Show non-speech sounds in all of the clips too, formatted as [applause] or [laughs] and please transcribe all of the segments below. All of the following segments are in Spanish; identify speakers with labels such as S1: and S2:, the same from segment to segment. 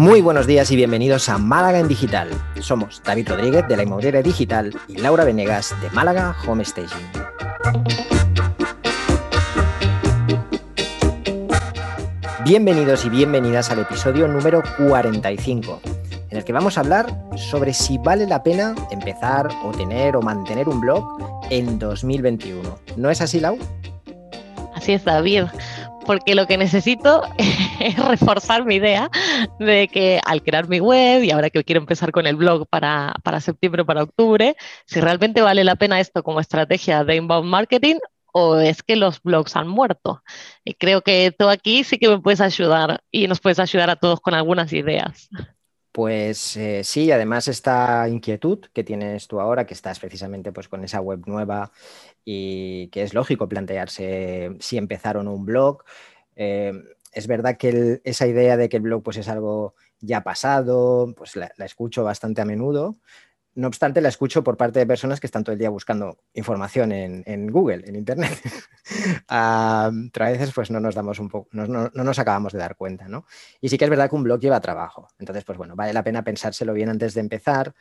S1: Muy buenos días y bienvenidos a Málaga en Digital. Somos David Rodríguez de la Inmobiliaria Digital y Laura Venegas de Málaga Home Staging. Bienvenidos y bienvenidas al episodio número 45, en el que vamos a hablar sobre si vale la pena empezar o tener o mantener un blog en 2021. ¿No es así, Lau?
S2: Así es, David porque lo que necesito [laughs] reforzar mi idea de que al crear mi web y ahora que quiero empezar con el blog para, para septiembre o para octubre, si realmente vale la pena esto como estrategia de inbound marketing o es que los blogs han muerto. Y creo que tú aquí sí que me puedes ayudar y nos puedes ayudar a todos con algunas ideas.
S1: Pues eh, sí, además esta inquietud que tienes tú ahora, que estás precisamente pues, con esa web nueva y que es lógico plantearse si empezar o no un blog. Eh, es verdad que esa idea de que el blog pues, es algo ya pasado, pues la escucho bastante a menudo, no obstante, la escucho por parte de personas que están todo el día buscando información en, Google, en Internet. [laughs] a veces pues no nos damos un poco, no, nos acabamos de dar cuenta, ¿no? Y sí que es verdad que un blog lleva trabajo. Entonces, pues bueno, vale la pena pensárselo bien antes de empezar.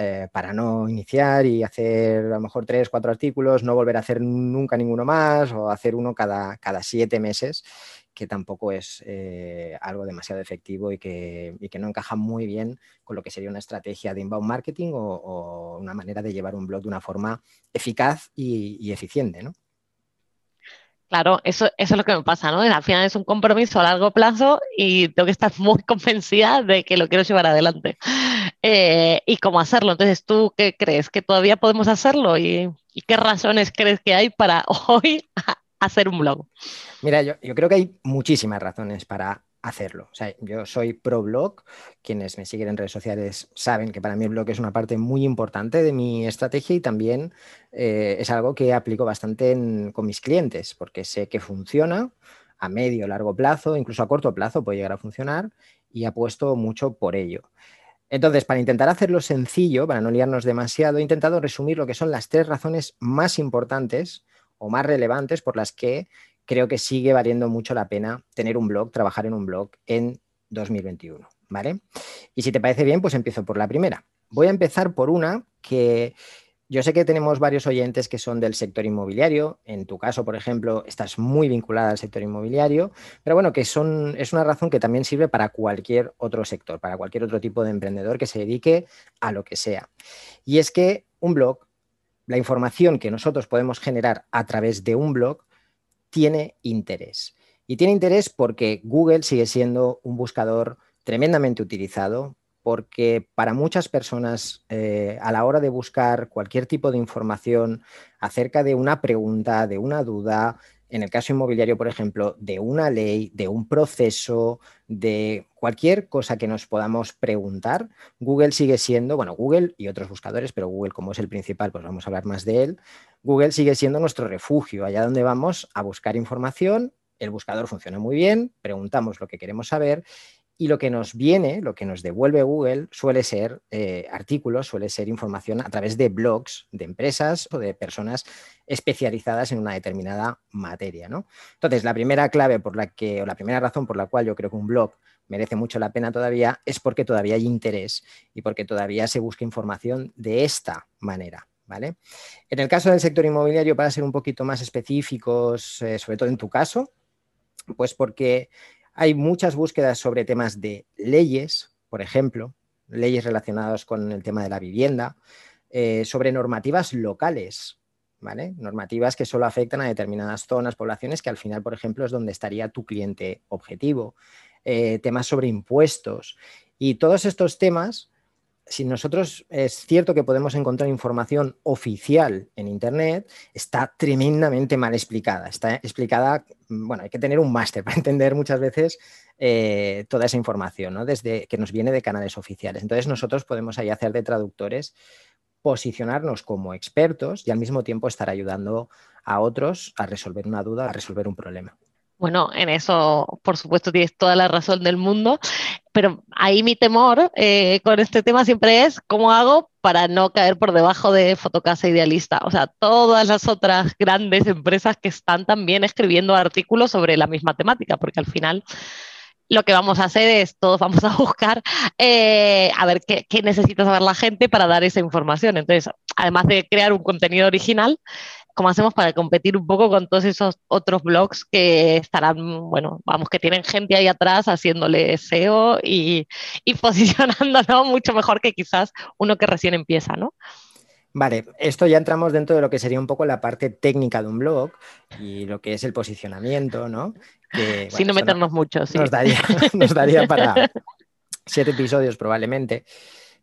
S1: Eh, para no iniciar y hacer a lo mejor tres, cuatro artículos, no volver a hacer nunca ninguno más o hacer uno cada, cada siete meses que tampoco es eh, algo demasiado efectivo y que, no encaja muy bien con lo que sería una estrategia de inbound marketing o, una manera de llevar un blog de una forma eficaz y, eficiente, ¿no?
S2: Claro, eso, es lo que me pasa, ¿no? Al final es un compromiso a largo plazo y tengo que estar [laughs] muy convencida de que lo quiero llevar adelante. Eh, ¿Y cómo hacerlo? Entonces, ¿tú qué crees? ¿Que todavía podemos hacerlo? ¿Y, y qué razones crees que hay para [laughs] hoy hacer un blog?
S1: Mira, yo, creo que hay muchísimas razones para hacerlo. O sea, yo soy pro blog. Quienes me siguen en redes sociales saben que para mí el blog es una parte muy importante de mi estrategia y también eh, es algo que aplico bastante con mis clientes porque sé que funciona a medio, largo plazo, incluso a corto plazo puede llegar a funcionar y apuesto mucho por ello. Entonces, para intentar hacerlo sencillo, para no liarnos demasiado, he intentado resumir lo que son las tres razones más importantes o más relevantes por las que creo que sigue valiendo mucho la pena tener un blog, trabajar en un blog en 2021, ¿vale? Y si te parece bien, pues empiezo por la primera. Voy a empezar por una que yo sé que tenemos varios oyentes que son del sector inmobiliario. En tu caso, por ejemplo, estás muy vinculada al sector inmobiliario, pero bueno, que son, es una razón que también sirve para cualquier otro sector, para cualquier otro tipo de emprendedor que se dedique a lo que sea. Y es que un blog la información que nosotros podemos generar a través de un blog tiene interés. Y tiene interés porque Google sigue siendo un buscador tremendamente utilizado, porque para muchas personas eh, a la hora de buscar cualquier tipo de información acerca de una pregunta, de una duda, en el caso inmobiliario, por ejemplo, de una ley, de un proceso, de cualquier cosa que nos podamos preguntar, Google sigue siendo, bueno, Google y otros buscadores, pero Google como es el principal, pues vamos a hablar más de él, Google sigue siendo nuestro refugio, allá donde vamos a buscar información, el buscador funciona muy bien, preguntamos lo que queremos saber y lo que nos viene, lo que nos devuelve Google, suele ser eh, artículos, suele ser información a través de blogs de empresas o de personas especializadas en una determinada materia. ¿no? Entonces, la primera clave por la que, o la primera razón por la cual yo creo que un blog merece mucho la pena todavía es porque todavía hay interés y porque todavía se busca información de esta manera. ¿Vale? En el caso del sector inmobiliario, para ser un poquito más específicos, eh, sobre todo en tu caso, pues porque hay muchas búsquedas sobre temas de leyes, por ejemplo, leyes relacionadas con el tema de la vivienda, eh, sobre normativas locales, ¿vale? Normativas que solo afectan a determinadas zonas, poblaciones, que al final, por ejemplo, es donde estaría tu cliente objetivo. Eh, temas sobre impuestos. Y todos estos temas si nosotros es cierto que podemos encontrar información oficial en Internet, está tremendamente mal explicada. Está explicada, mm, bueno, hay que tener un máster para [laughs] entender muchas veces eh, toda esa información, ¿no? Desde que nos viene de canales oficiales. Entonces nosotros podemos ahí hacer de traductores, posicionarnos como expertos y al mismo tiempo estar ayudando a otros a resolver una duda, a resolver un problema.
S2: Bueno, en eso, por supuesto, tienes toda la razón del mundo, pero ahí mi temor eh, con este tema siempre es cómo hago para no caer por debajo de Fotocasa Idealista. O sea, todas las otras grandes empresas que están también escribiendo artículos sobre la misma temática, porque al final lo que vamos a hacer es, todos vamos a [laughs] buscar eh, a ver qué, qué, necesita saber la gente para dar esa información. Entonces, además de crear un contenido original, ¿cómo hacemos para competir un poco con todos esos otros blogs que estarán, bueno, vamos, que tienen gente ahí atrás haciéndole SEO y, y [laughs] posicionándolo mucho mejor que quizás uno que recién empieza, ¿no?
S1: Vale, esto ya entramos dentro de lo que sería un poco la parte técnica de un blog y lo que es el posicionamiento, ¿no?
S2: Que, [laughs] Sin no meternos mucho, sí.
S1: Nos daría, [laughs] nos daría para siete episodios probablemente.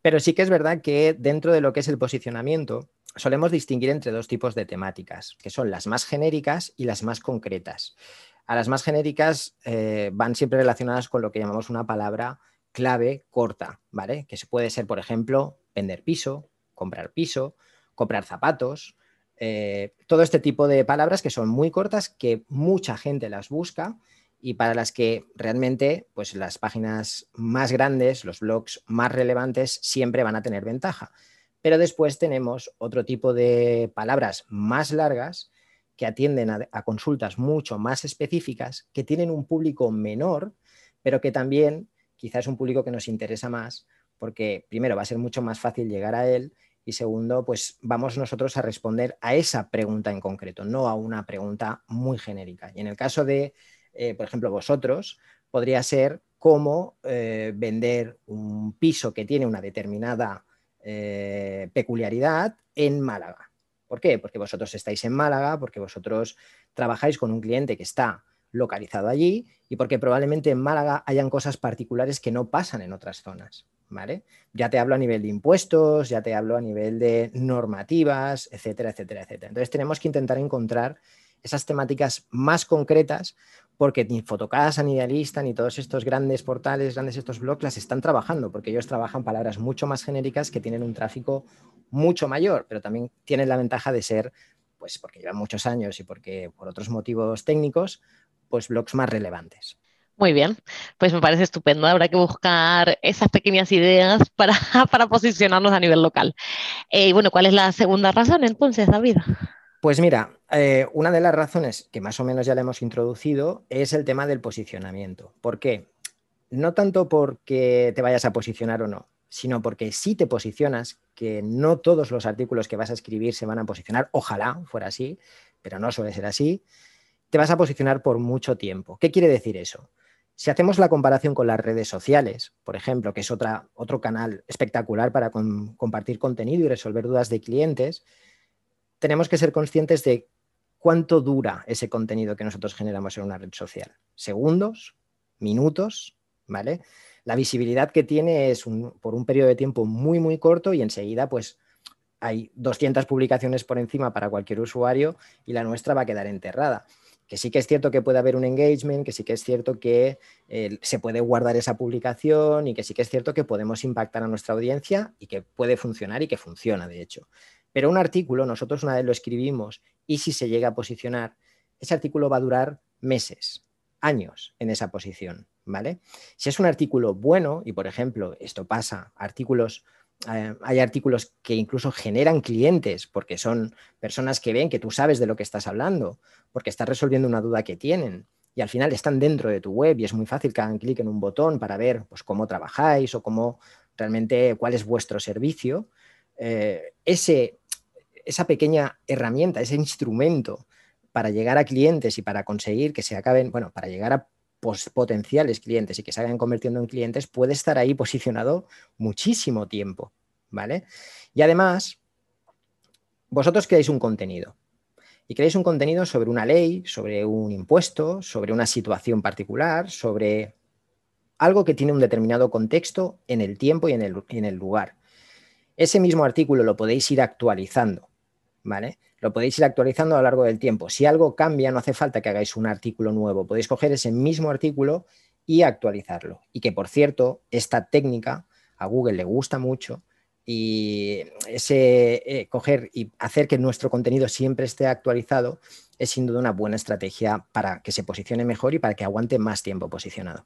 S1: Pero sí que es verdad que dentro de lo que es el posicionamiento, solemos distinguir entre dos tipos de temáticas, que son las más genéricas y las más concretas. A las más genéricas eh, van siempre relacionadas con lo que llamamos una palabra clave corta, ¿vale? Que se puede ser, por ejemplo, vender piso, comprar piso, comprar zapatos, eh, todo este tipo de palabras que son muy cortas, que mucha gente las busca y para las que realmente pues las páginas más grandes, los blogs más relevantes siempre van a tener ventaja. Pero después tenemos otro tipo de palabras más largas que atienden a, consultas mucho más específicas, que tienen un público menor, pero que también quizás es un público que nos interesa más porque primero va a ser mucho más fácil llegar a él y segundo, pues vamos nosotros a responder a esa pregunta en concreto, no a una pregunta muy genérica. Y en el caso de, eh, por ejemplo, vosotros, podría ser cómo eh, vender un piso que tiene una determinada eh, peculiaridad en Málaga. ¿Por qué? Porque vosotros estáis en Málaga, porque vosotros trabajáis con un cliente que está localizado allí y porque probablemente en Málaga hayan cosas particulares que no pasan en otras zonas. ¿vale? Ya te hablo a nivel de impuestos, ya te hablo a nivel de normativas, etcétera, etcétera, etcétera. Entonces tenemos que intentar encontrar esas temáticas más concretas porque ni Fotocasa, ni Idealista, ni todos estos grandes portales, grandes estos blogs las están trabajando, porque ellos trabajan palabras mucho más genéricas que tienen un tráfico mucho mayor, pero también tienen la ventaja de ser, pues porque llevan muchos años y porque por otros motivos técnicos, pues blogs más relevantes.
S2: Muy bien, pues me parece estupendo. Habrá que buscar esas pequeñas ideas [laughs] para, para posicionarnos a nivel local. Eh, y bueno, ¿cuál es la segunda razón entonces, David?
S1: Pues mira, eh, una de las razones que más o menos ya le hemos introducido es el tema del posicionamiento. ¿Por qué? No tanto porque te vayas a posicionar o no, sino porque si te posicionas, que no todos los artículos que vas a escribir se van a posicionar, ojalá fuera así, pero no suele ser así, te vas a posicionar por mucho tiempo. ¿Qué quiere decir eso? Si hacemos la comparación con las redes sociales, por ejemplo, que es otra, otro canal espectacular para compartir contenido y resolver dudas de clientes, tenemos que ser conscientes de cuánto dura ese contenido que nosotros generamos en una red social. Segundos, minutos, ¿vale? La visibilidad que tiene es por un periodo de tiempo muy, muy corto y enseguida, pues, hay 200 publicaciones por encima para cualquier usuario y la nuestra va a quedar enterrada que sí que es cierto que puede haber un engagement, que sí que es cierto que eh, se puede guardar esa publicación y que sí que es cierto que podemos impactar a nuestra audiencia y que puede funcionar y que funciona, de hecho. Pero un artículo, nosotros una vez lo escribimos y si se llega a posicionar, ese artículo va a durar meses, años en esa posición, ¿vale? Si es un artículo bueno, y por ejemplo, esto pasa, artículos eh, hay artículos que incluso generan clientes porque son personas que ven que tú sabes de lo que estás hablando, porque estás resolviendo una duda que tienen y al final están dentro de tu web y es muy fácil que hagan clic en un botón para ver pues, cómo trabajáis o cómo realmente cuál es vuestro servicio. Eh, ese, esa pequeña herramienta, ese instrumento para llegar a clientes y para conseguir que se acaben, bueno, para llegar a potenciales clientes y que se hagan convirtiendo en clientes, puede estar ahí posicionado muchísimo tiempo, ¿vale? Y además, vosotros creáis un contenido y creáis un contenido sobre una ley, sobre un impuesto, sobre una situación particular, sobre algo que tiene un determinado contexto en el tiempo y en el, en el lugar. Ese mismo artículo lo podéis ir actualizando, ¿vale? Lo podéis ir actualizando a lo largo del tiempo. Si algo cambia, no hace falta que hagáis un artículo nuevo. Podéis coger ese mismo artículo y actualizarlo. Y que, por cierto, esta técnica a Google le gusta mucho y ese eh, coger y hacer que nuestro contenido siempre esté actualizado es sin duda una buena estrategia para que se posicione mejor y para que aguante más tiempo posicionado.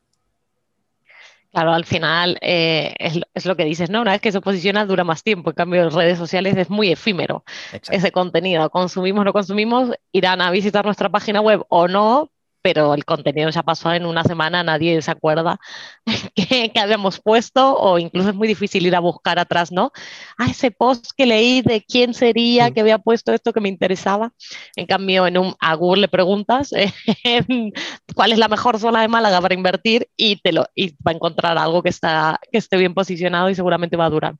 S2: Claro, al final eh, es, lo que dices, ¿no? Una vez que se posiciona dura más tiempo, en cambio en redes sociales es muy efímero ese contenido. Consumimos, no consumimos, irán a visitar nuestra página web o no, pero el contenido ya pasó en una semana, nadie se acuerda [laughs] que, habíamos puesto o incluso es muy difícil ir a buscar atrás, ¿no? Ah, ese post que leí de quién sería que había puesto esto que me interesaba. En cambio, en un, a Google le preguntas [laughs] cuál es la mejor zona de Málaga para invertir y, te lo, y va a encontrar algo que, está, que esté bien posicionado y seguramente va a durar.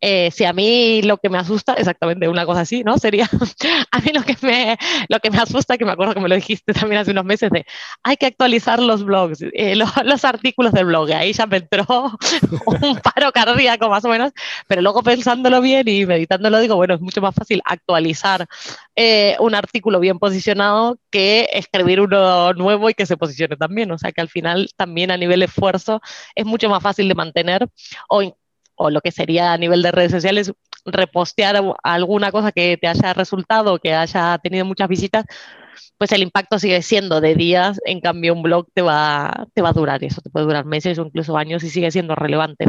S2: Eh, si a mí lo que me asusta, exactamente una cosa así, ¿no? Sería, [laughs] a mí lo que me, lo que me asusta, que me acuerdo que me lo dijiste también hace unos meses, de hay que actualizar los blogs, eh, [laughs] los, artículos del blog. Ahí ya me entró [laughs] un paro cardíaco más o menos, pero luego pensándolo bien y meditándolo digo, bueno, es mucho más fácil actualizar eh, un artículo bien posicionado que escribir uno nuevo y que se posicione también. O sea que al final también a nivel esfuerzo es mucho más fácil de mantener o, o lo que sería a nivel de redes sociales repostear alguna cosa que te haya resultado, que haya tenido muchas visitas, pues el impacto sigue siendo de días, en cambio un blog te va, te va a durar eso, te puede durar meses o incluso años y sigue siendo relevante.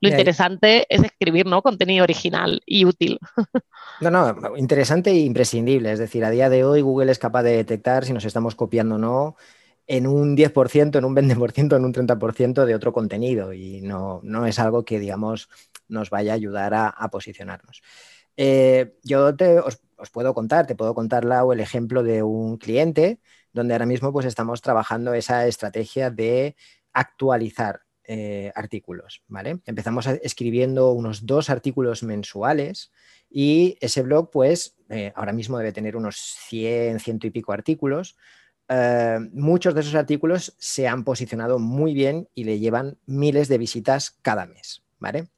S2: Lo interesante es escribir ¿no? contenido original y útil. [laughs]
S1: No, no, interesante e imprescindible. Es decir, a día de hoy Google es capaz de detectar si nos estamos copiando o no en un 10%, en un 20%, en un 30% de otro contenido y no, no es algo que, digamos, nos vaya a ayudar a, posicionarnos. Eh, yo os, puedo contar, te puedo contar, Lau, el ejemplo de un cliente donde ahora mismo pues, estamos trabajando esa estrategia de actualizar eh, artículos. ¿vale? Empezamos escribiendo unos dos artículos mensuales y ese blog, pues, eh, ahora mismo debe tener unos 100, ciento y pico artículos. muchos de esos artículos se han posicionado muy bien y le llevan miles de visitas cada mes. ¿vale?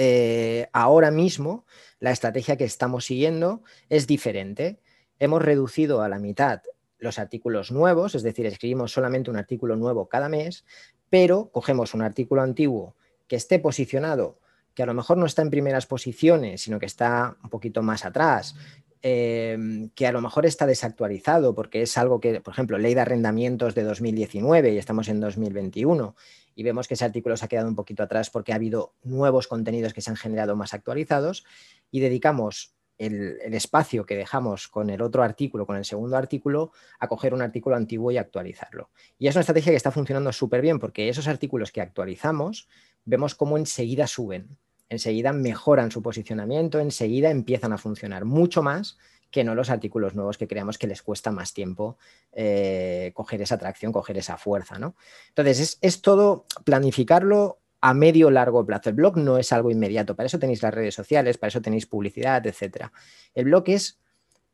S1: Eh, ahora mismo la estrategia que estamos siguiendo es diferente. Hemos reducido a la mitad los artículos nuevos, es decir, escribimos solamente un artículo nuevo cada mes, pero cogemos un artículo antiguo que esté posicionado, que a lo mejor no está en primeras posiciones, sino que está un poquito más atrás, Em, que a lo mejor está desactualizado porque es algo que, por ejemplo, ley de arrendamientos de 2019 y estamos en 2021 y vemos que ese artículo se ha quedado un poquito atrás porque ha habido nuevos contenidos que se han generado más actualizados y dedicamos el, espacio que dejamos con el otro artículo, con el segundo artículo, a coger un artículo antiguo y actualizarlo. Y es una estrategia que está funcionando súper bien porque esos artículos que actualizamos vemos cómo enseguida suben enseguida mejoran su posicionamiento, enseguida empiezan a funcionar mucho más que no los artículos nuevos que creamos que les cuesta más tiempo eh, coger esa atracción, coger esa fuerza. ¿no? Entonces, es, todo planificarlo a medio largo plazo. El blog no es algo inmediato, para eso tenéis las redes sociales, para eso tenéis publicidad, etc. El blog es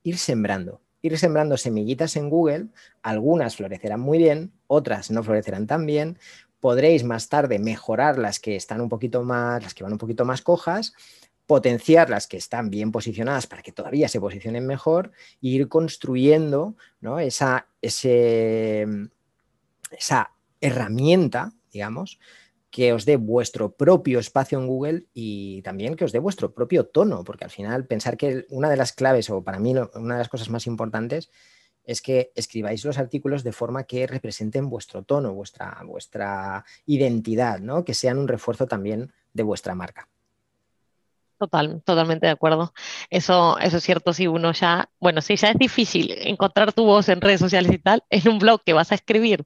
S1: ir sembrando, ir sembrando semillitas en Google, algunas florecerán muy bien, otras no florecerán tan bien, podréis más tarde mejorar las que están un poquito más, las que van un poquito más cojas, potenciar las que están bien posicionadas para que todavía se posicionen mejor e ir construyendo esa, esa herramienta, digamos, que os dé vuestro propio espacio en Google y también que os dé vuestro propio tono, porque al final pensar que una de las claves, o para mí una de las cosas más importantes, es que escribáis los artículos de forma que representen vuestro tono, vuestra, vuestra identidad, ¿no? que sean un refuerzo también de vuestra marca.
S2: Total, totalmente de acuerdo. Eso, eso es cierto, si uno ya, bueno, si ya es difícil encontrar tu voz en redes sociales y tal, en un blog que vas a escribir,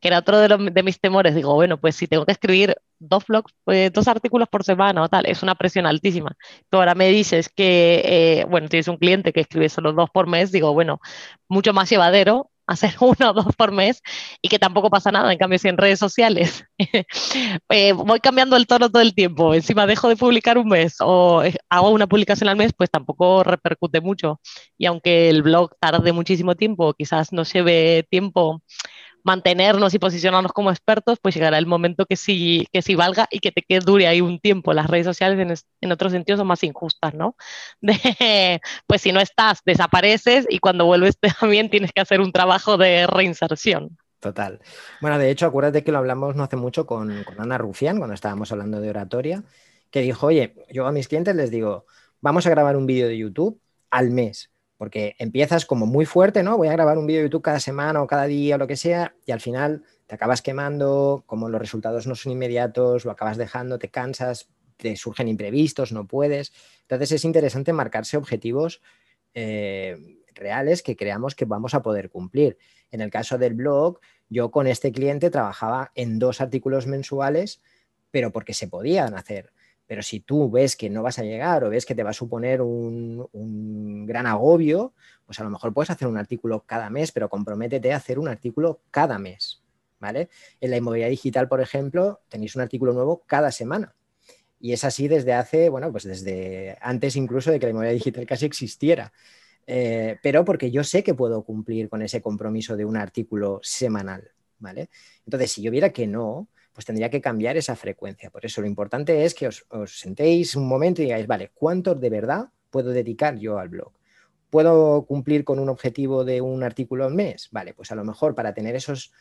S2: que era otro de, de mis temores, digo, bueno, pues si tengo que escribir dos blogs, pues, dos artículos por semana o tal, es una presión altísima. Tú ahora me dices que, eh, bueno, tienes un cliente que escribe solo dos por mes, digo, bueno, mucho más llevadero hacer [laughs] uno o dos por mes y que tampoco pasa nada. En cambio, si en redes sociales [laughs] eh, voy cambiando el tono todo el tiempo, encima dejo de publicar un mes o eh, hago una publicación al mes, pues tampoco repercute mucho. Y aunque el blog tarde muchísimo tiempo, quizás no lleve tiempo mantenernos y posicionarnos como expertos, pues llegará el momento que sí, que sí valga y que te quede dure ahí un tiempo. Las redes sociales en, en otro sentido son más injustas, ¿no? [laughs] Pues si no estás, desapareces y cuando vuelves [laughs] también tienes que hacer un trabajo de reinserción.
S1: Total. Bueno, de hecho, acuérdate que lo hablamos no hace mucho con, con Ana Rufián, cuando estábamos hablando de oratoria, que dijo, oye, yo a mis clientes les digo, vamos a grabar un vídeo de YouTube al mes porque empiezas como muy fuerte, ¿no? Voy a grabar un vídeo de YouTube cada semana o cada día o lo que sea, y al final te acabas quemando, como los resultados no son inmediatos, lo acabas dejando, te cansas, te surgen imprevistos, no puedes. Entonces es interesante marcarse objetivos eh, reales que creamos que vamos a poder cumplir. En el caso del blog, yo con este cliente trabajaba en dos artículos mensuales, pero porque se podían hacer. Pero si tú ves que no vas a llegar o ves que te va a suponer un, un, gran agobio, pues a lo mejor puedes hacer un artículo cada mes, pero comprométete a hacer un artículo cada mes. ¿vale? En la inmobiliaria digital, por ejemplo, tenéis un artículo nuevo cada semana. Y es así desde hace, bueno, pues desde antes incluso de que la inmobiliaria digital casi existiera. Eh, pero porque yo sé que puedo cumplir con ese compromiso de un artículo semanal, ¿vale? Entonces, si yo viera que no, pues tendría que cambiar esa frecuencia. Por eso lo importante es que os, sentéis un momento y digáis, vale, ¿cuánto de verdad puedo dedicar yo al blog? ¿Puedo cumplir con un objetivo de un artículo al mes? Vale, pues a lo mejor para tener esos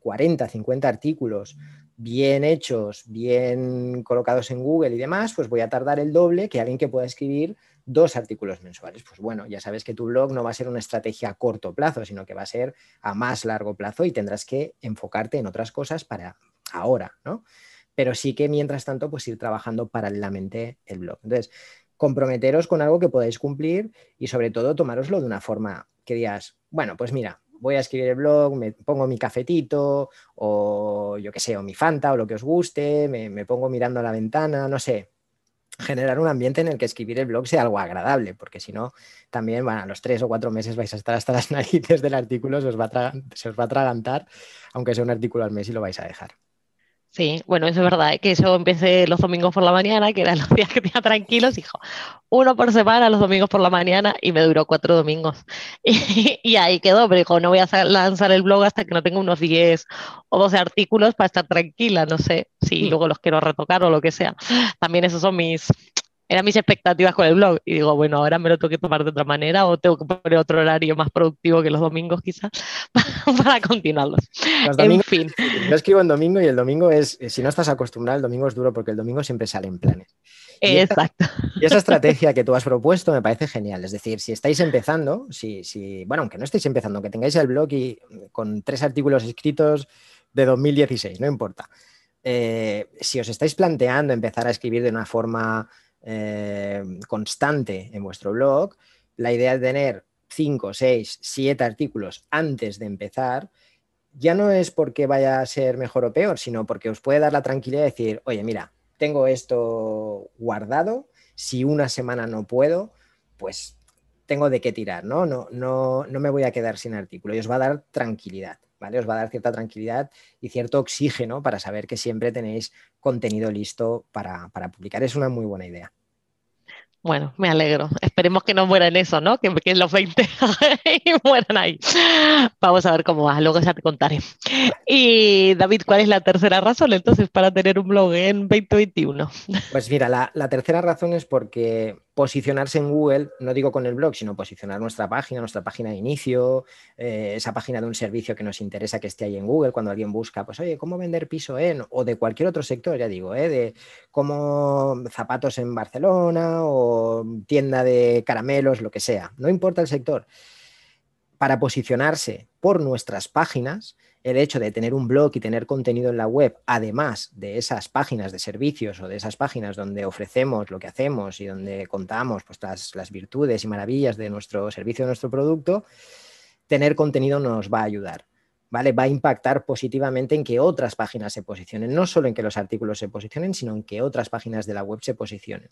S1: 40, eh, 50 artículos bien hechos, bien colocados en Google y demás, pues voy a tardar el doble que alguien que pueda escribir dos artículos mensuales. Pues bueno, ya sabes que tu blog no va a ser una estrategia a corto plazo, sino que va a ser a más largo plazo y tendrás que enfocarte en otras cosas para ahora, ¿no? Pero sí que mientras tanto, pues ir trabajando paralelamente el blog. Entonces, comprometeros con algo que podáis cumplir y sobre todo tomároslo de una forma que digas, bueno, pues mira, voy a escribir el blog, me pongo mi cafetito o yo qué sé, o mi Fanta o lo que os guste, me, pongo mirando a la ventana, no sé, generar un ambiente en el que escribir el blog sea algo agradable, porque si no, también, bueno, a los tres o cuatro meses vais a estar hasta las [laughs] narices del artículo, se os va a, se os va a atragantar, aunque sea un artículo al mes y lo vais a dejar.
S2: Sí, bueno, eso es verdad, ¿eh? que yo empecé los domingos por la mañana, que eran [laughs] los días que tenía tranquilos, hijo, uno por semana los domingos por la mañana y me duró cuatro domingos. [laughs] Y, ahí quedó, pero dijo, no voy a lanzar el blog hasta que no tenga unos 10 o 12 artículos para estar tranquila, no sé si mm. luego los quiero retocar o lo que sea. También esos son mis, eran mis expectativas con el blog. Y digo, bueno, ahora me lo tengo que tomar de otra manera o tengo que poner otro horario más productivo que los domingos quizás [laughs] para continuarlos.
S1: en fin. Yo escribo en domingo y el domingo es, si no estás acostumbrado, el domingo es duro porque el domingo siempre sale en planes.
S2: Exacto.
S1: y esa estrategia que tú has propuesto me parece genial. Es decir, si estáis empezando, si, si, bueno, aunque no estéis empezando, que tengáis el blog y con tres artículos escritos de 2016, no importa. Eh, si os estáis planteando empezar a escribir de una forma eh, constante en vuestro blog, la idea de tener 5, 6, 7 artículos antes de empezar, ya no es porque vaya a ser mejor o peor, sino porque os puede dar la tranquilidad de decir, oye, mira, tengo esto guardado, si una semana no puedo, pues tengo de qué tirar, ¿no? No, no, no me voy a quedar sin artículo y os va a dar tranquilidad. ¿Vale? Os va a dar cierta tranquilidad y cierto oxígeno para saber que siempre tenéis contenido listo para, para publicar. Es una muy buena idea.
S2: Bueno, me alegro. Esperemos que no mueran eso, ¿no? Que, que los 20 [laughs] mueran ahí. Vamos a ver cómo va, luego ya te contaré. Y David, ¿cuál es la tercera razón entonces para tener un blog en 2021?
S1: Pues mira, la, la tercera razón es porque posicionarse en Google, no digo con el blog, sino posicionar nuestra página, nuestra página de inicio, eh, esa página de un servicio que nos interesa que esté ahí en Google, cuando alguien busca, pues oye, ¿cómo vender piso en? O de cualquier otro sector, ya digo, ¿eh? de cómo zapatos en Barcelona o tienda de caramelos, lo que sea, no importa el sector. Para posicionarse por nuestras páginas, el hecho de tener un blog y tener contenido en la web, además de esas páginas de servicios o de esas páginas donde ofrecemos lo que hacemos y donde contamos pues, las, virtudes y maravillas de nuestro servicio, de nuestro producto, tener contenido nos va a ayudar. ¿Vale? Va a impactar positivamente en que otras páginas se posicionen, no solo en que los artículos se posicionen, sino en que otras páginas de la web se posicionen.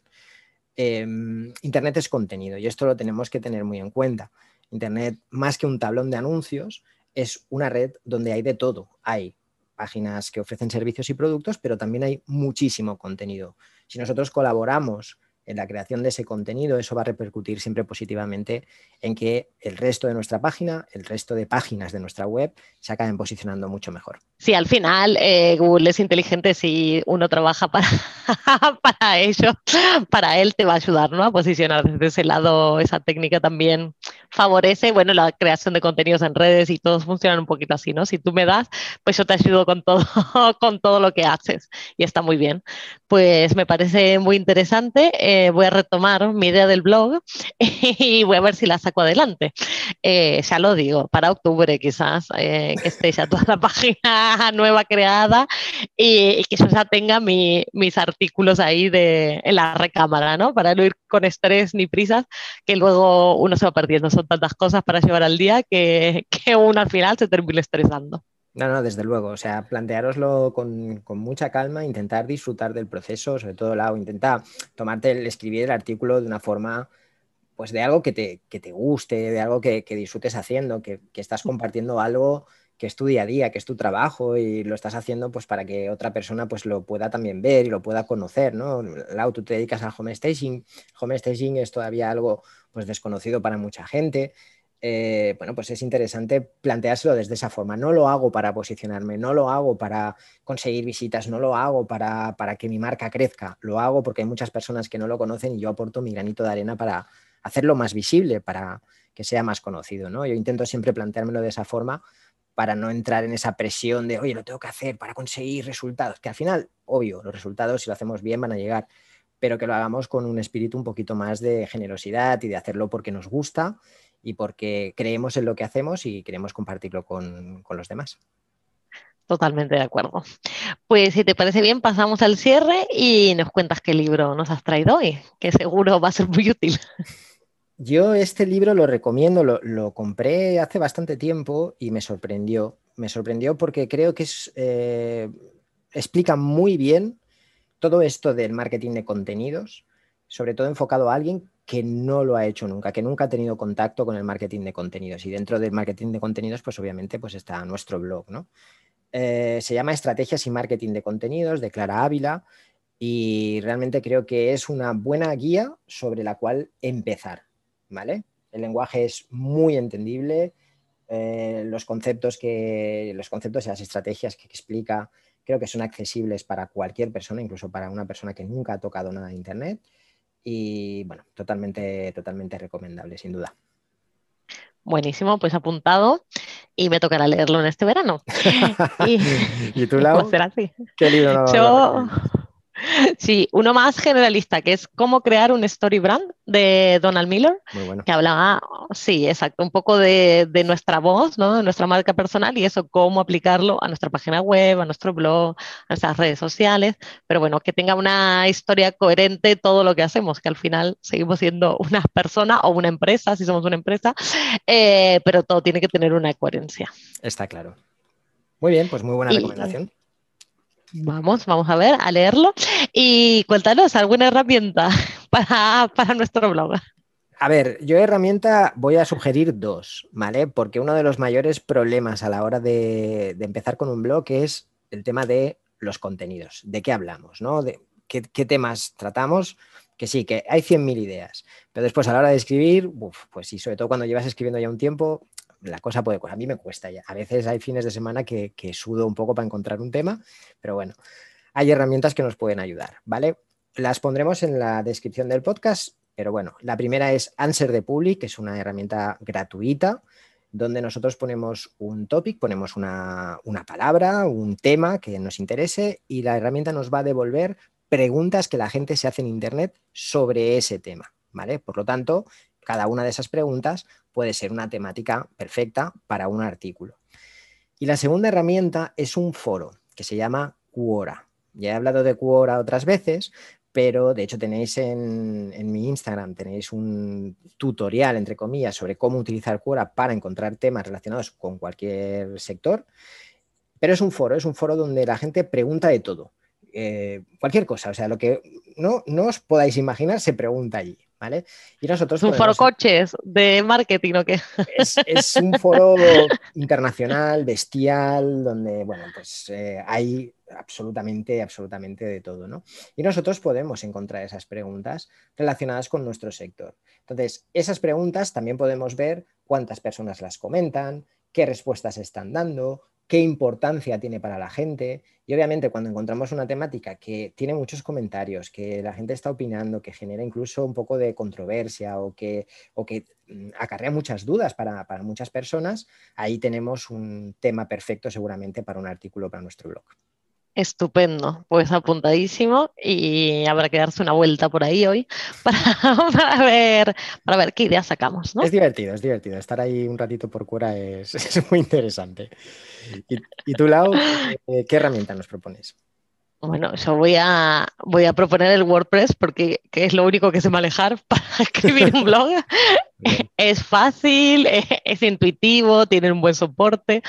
S1: Em, Internet es contenido y esto lo tenemos que tener muy en cuenta. Internet, más que un tablón de anuncios, es una red donde hay de todo. Hay páginas que ofrecen servicios y productos, pero también hay muchísimo contenido. Si nosotros colaboramos en la creación de ese contenido, eso va a repercutir siempre positivamente en que el resto de nuestra página, el resto de páginas de nuestra web se acaben posicionando mucho mejor.
S2: Sí, al final eh, Google es inteligente si uno trabaja para, [laughs] para ello, para él te va a ayudar ¿no? a posicionar desde ese lado. Esa técnica también favorece, bueno, la creación de contenidos en redes y todos funcionan un poquito así, ¿no? Si tú me das, pues yo te ayudo con todo, [laughs] con todo lo que haces y está muy bien. Pues me parece muy interesante. Eh, voy a retomar mi idea del blog [laughs] y voy a ver si la saco adelante. Eh, ya lo digo, para octubre quizás, eh, que esté ya toda la [laughs] página nueva creada y, que yo ya tenga mis artículos ahí de, en la recámara, ¿no? Para no ir con estrés ni prisas, que luego uno se va perdiendo. Son tantas cosas para llevar al día que, [laughs] que uno al final se termina estresando.
S1: No, no, desde luego. O sea, planteároslo con, mucha calma, intentar disfrutar del proceso, sobre todo, lado, intenta tomarte el escribir el artículo de una forma, pues de algo que te, te guste, de algo que, disfrutes haciendo, que, estás compartiendo algo que es tu día a día, que es tu trabajo y lo estás haciendo pues para que otra persona pues lo pueda también ver y lo pueda conocer, ¿no? Lau, tú te dedicas al home staging, home staging es todavía algo pues desconocido para mucha gente eh, bueno, pues es interesante planteárselo desde esa forma. No lo hago para posicionarme, no lo hago para conseguir visitas, no lo hago para, que mi marca crezca, lo hago porque hay muchas personas que no lo conocen y yo aporto mi granito de arena para hacerlo más visible, para que sea más conocido. ¿no? Yo intento siempre planteármelo de esa forma para no entrar en esa presión de, oye, lo tengo que hacer para conseguir resultados, que al final, obvio, los resultados si lo hacemos bien van a llegar, pero que lo hagamos con un espíritu un poquito más de generosidad y de hacerlo porque nos gusta y porque creemos en lo que hacemos y queremos compartirlo con, los demás.
S2: Totalmente de acuerdo. Pues si te parece bien, pasamos al cierre y nos cuentas qué libro nos has traído hoy, que seguro va a ser muy útil. [laughs]
S1: Yo este libro lo recomiendo, lo, compré hace bastante tiempo y me sorprendió. Me sorprendió porque creo que es, eh, explica muy bien todo esto del marketing de contenidos, sobre todo enfocado a alguien que no lo ha hecho nunca, que nunca ha tenido contacto con el marketing de contenidos. Y dentro del marketing de contenidos, pues obviamente pues está nuestro blog, ¿no? Eh, se llama Estrategias y Marketing de Contenidos de Clara Ávila y realmente creo que es una buena guía sobre la cual empezar, ¿vale? El lenguaje es muy entendible, eh, los conceptos que los conceptos y las estrategias que explica creo que son accesibles para cualquier persona, incluso para una persona que nunca ha tocado nada de internet y bueno, totalmente, totalmente recomendable, sin duda.
S2: Buenísimo, pues apuntado y me tocará leerlo en este verano. [laughs]
S1: y, tú, Lau? [laughs]
S2: Pues será así.
S1: ¿Qué libro
S2: Yo... Sí, uno más generalista, que es cómo crear un story brand de Donald Miller, que hablaba, sí, exacto, un poco de, nuestra voz, ¿no? de nuestra marca personal y eso, cómo aplicarlo a nuestra página web, a nuestro blog, a nuestras redes sociales, pero bueno, que tenga una historia coherente todo lo que hacemos, que al final seguimos siendo una persona o una empresa, si somos una empresa, eh, pero todo tiene que tener una coherencia.
S1: Está claro. Muy bien, pues muy buena recomendación.
S2: Vamos, vamos a ver, a leerlo. Y cuéntanos alguna herramienta [laughs] para, nuestro blog.
S1: A ver, yo herramienta voy a sugerir dos, ¿vale? Porque uno de los mayores problemas a la hora de, empezar con un blog es el tema de los contenidos, de qué hablamos, ¿no? De qué, temas tratamos, que sí, que hay 100.000 ideas, pero después a la hora de escribir, pues sí, sobre todo cuando llevas escribiendo ya un tiempo, la cosa puede, a mí me cuesta ya. A veces hay fines de semana que, sudo un poco para encontrar un tema, pero bueno, hay herramientas que nos pueden ayudar, ¿vale? Las pondremos en la descripción del podcast, pero bueno, la primera es Answer the Public, que es una herramienta gratuita donde nosotros ponemos un topic, ponemos una, una, palabra, un tema que nos interese y la herramienta nos va a devolver preguntas que la gente se hace en Internet sobre ese tema, ¿vale? Por lo tanto, cada una de esas preguntas puede ser una temática perfecta para un artículo. Y la segunda herramienta es un foro que se llama Quora. Ya he hablado de Quora otras veces, pero de hecho tenéis en, mi Instagram, tenéis un tutorial, entre comillas, sobre cómo utilizar Quora para encontrar temas relacionados con cualquier sector. Pero es un foro, es un foro donde la gente pregunta de todo. Eh, cualquier cosa, o sea, lo que no, no os podáis imaginar se pregunta allí. ¿Vale?
S2: Y nosotros... ¿Es un foro coches de marketing o qué?
S1: Es, un foro [laughs] internacional, bestial, donde, bueno, pues eh, hay absolutamente, absolutamente de todo, ¿no? Y nosotros podemos encontrar esas preguntas relacionadas con nuestro sector. Entonces, esas preguntas también podemos ver cuántas personas las comentan, qué respuestas están dando, qué importancia tiene para la gente. Y obviamente cuando encontramos una temática que tiene muchos comentarios, que la gente está opinando, que genera incluso un poco de controversia o que, o que mm, acarrea muchas dudas para, muchas personas, ahí tenemos un tema perfecto seguramente para un artículo para nuestro blog.
S2: Estupendo, pues apuntadísimo y habrá que darse una vuelta por ahí hoy [laughs] para, ver, para ver qué ideas sacamos. ¿no?
S1: Es divertido, es divertido. Estar ahí un ratito por fuera [laughs] es, muy interesante. ¿Y, y tú, Lau, qué herramienta nos propones?
S2: Bueno, yo voy a, voy a proponer el WordPress porque es lo único que sé manejar [laughs] para escribir un blog. es fácil, [laughs] es, intuitivo, tiene un buen soporte.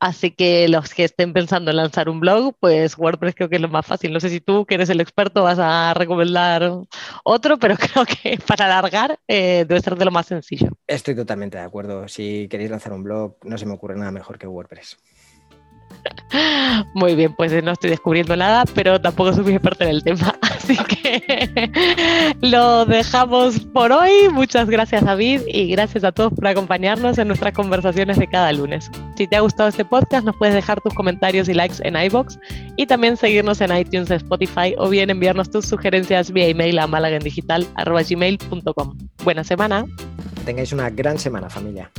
S2: Así que los que estén pensando en lanzar un blog, pues WordPress creo que es lo más fácil. No sé si tú, que eres el experto, vas a recomendar otro, pero [laughs] creo que para alargar eh, debe ser de lo más sencillo.
S1: Estoy totalmente de acuerdo. Si queréis lanzar un blog, no se me ocurre nada mejor que WordPress.
S2: Muy bien, pues no estoy descubriendo nada, pero tampoco soy muy experta en el tema. [laughs] Así que lo dejamos por hoy. Muchas gracias, David, y gracias a todos por acompañarnos en nuestras conversaciones de cada lunes. Si te ha gustado este podcast, nos puedes dejar tus comentarios y likes en iBox y también seguirnos en iTunes, Spotify o bien enviarnos tus sugerencias vía email a malagendigital.gmail.com. Buena semana.
S1: Tengáis una gran semana, familia.